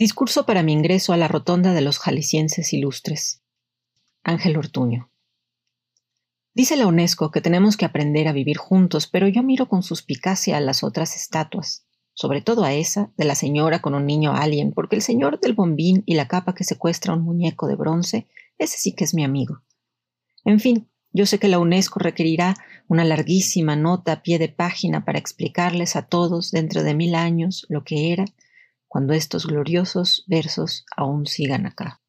Discurso para mi ingreso a la rotonda de los jaliscienses ilustres. Ángel Ortuño. Dice la UNESCO que tenemos que aprender a vivir juntos, pero yo miro con suspicacia a las otras estatuas, sobre todo a esa de la señora con un niño alien, porque el señor del bombín y la capa que secuestra un muñeco de bronce, ese sí que es mi amigo. En fin, yo sé que la UNESCO requerirá una larguísima nota a pie de página para explicarles a todos dentro de mil años lo que era cuando estos gloriosos versos aún sigan acá.